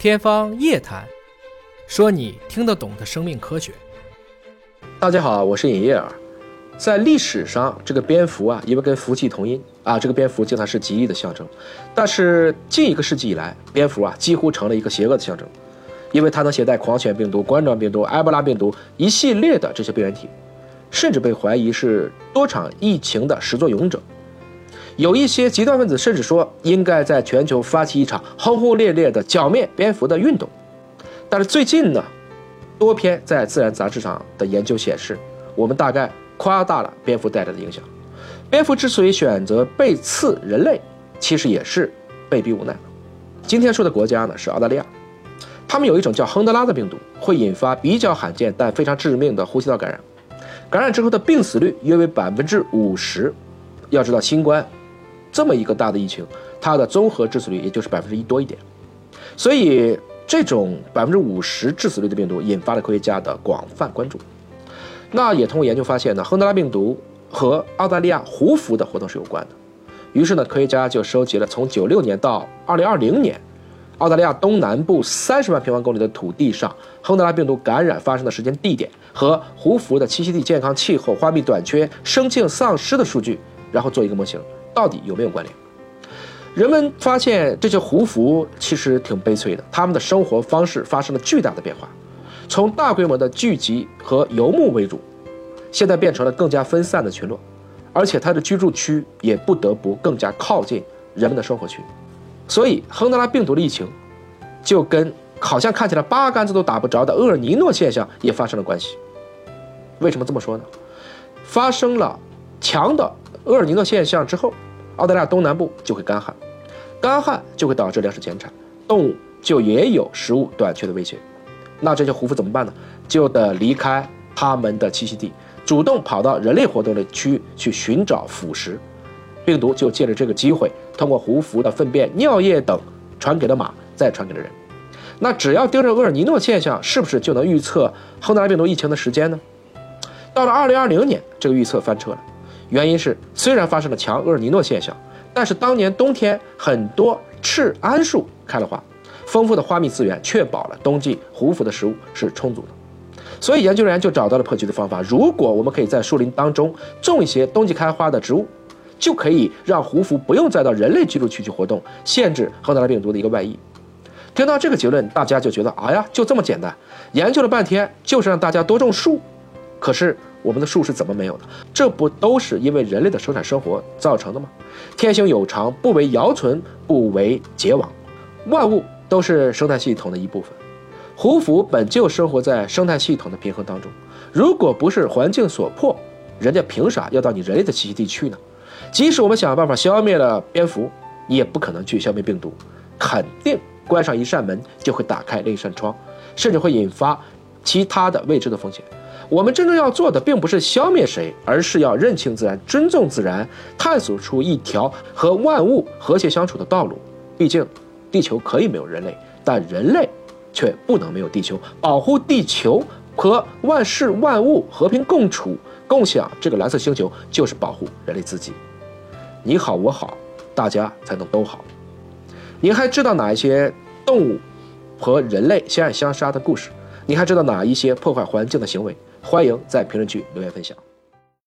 天方夜谭，说你听得懂的生命科学。大家好，我是尹烨儿。在历史上，这个蝙蝠啊，因为跟福气同音啊，这个蝙蝠经常是吉利的象征。但是近一个世纪以来，蝙蝠啊几乎成了一个邪恶的象征，因为它能携带狂犬病毒、冠状病毒、埃博拉病毒一系列的这些病原体，甚至被怀疑是多场疫情的始作俑者。有一些极端分子甚至说，应该在全球发起一场轰轰烈烈的剿灭蝙蝠的运动。但是最近呢，多篇在《自然》杂志上的研究显示，我们大概夸大了蝙蝠带来的影响。蝙蝠之所以选择被刺人类，其实也是被逼无奈。今天说的国家呢是澳大利亚，他们有一种叫亨德拉的病毒，会引发比较罕见但非常致命的呼吸道感染，感染之后的病死率约为百分之五十。要知道新冠。这么一个大的疫情，它的综合致死率也就是百分之一多一点，所以这种百分之五十致死率的病毒引发了科学家的广泛关注。那也通过研究发现呢，亨德拉病毒和澳大利亚胡蝠的活动是有关的。于是呢，科学家就收集了从九六年到二零二零年，澳大利亚东南部三十万平方公里的土地上亨德拉病毒感染发生的时间、地点和胡蝠的栖息地、健康、气候、花蜜短缺、生境丧失的数据，然后做一个模型。到底有没有关联？人们发现这些胡服其实挺悲催的，他们的生活方式发生了巨大的变化，从大规模的聚集和游牧为主，现在变成了更加分散的群落，而且他的居住区也不得不更加靠近人们的生活区，所以亨德拉病毒的疫情就跟好像看起来八竿子都打不着的厄尔尼诺现象也发生了关系。为什么这么说呢？发生了强的。厄尔尼诺现象之后，澳大利亚东南部就会干旱，干旱就会导致粮食减产，动物就也有食物短缺的威胁。那这些胡蝠怎么办呢？就得离开他们的栖息地，主动跑到人类活动的区域去寻找腐食。病毒就借着这个机会，通过胡蝠的粪便、尿液等传给了马，再传给了人。那只要盯着厄尔尼诺现象，是不是就能预测亨德拉病毒疫情的时间呢？到了2020年，这个预测翻车了。原因是，虽然发生了强厄尔尼诺现象，但是当年冬天很多赤桉树开了花，丰富的花蜜资源确保了冬季胡蝠的食物是充足的。所以研究人员就找到了破局的方法：如果我们可以在树林当中种一些冬季开花的植物，就可以让胡蝠不用再到人类居住区去活动，限制亨德拉病毒的一个外溢。听到这个结论，大家就觉得，哎呀，就这么简单。研究了半天，就是让大家多种树。可是。我们的树是怎么没有的？这不都是因为人类的生产生活造成的吗？天行有常，不为尧存，不为桀亡。万物都是生态系统的一部分。胡蝠本就生活在生态系统的平衡当中。如果不是环境所迫，人家凭啥要到你人类的栖息地去呢？即使我们想办法消灭了蝙蝠，也不可能去消灭病毒。肯定关上一扇门就会打开另一扇窗，甚至会引发其他的未知的风险。我们真正要做的，并不是消灭谁，而是要认清自然、尊重自然，探索出一条和万物和谐相处的道路。毕竟，地球可以没有人类，但人类却不能没有地球。保护地球和万事万物和平共处、共享这个蓝色星球，就是保护人类自己。你好，我好，大家才能都好。您还知道哪一些动物和人类相爱相杀的故事？你还知道哪一些破坏环境的行为？欢迎在评论区留言分享。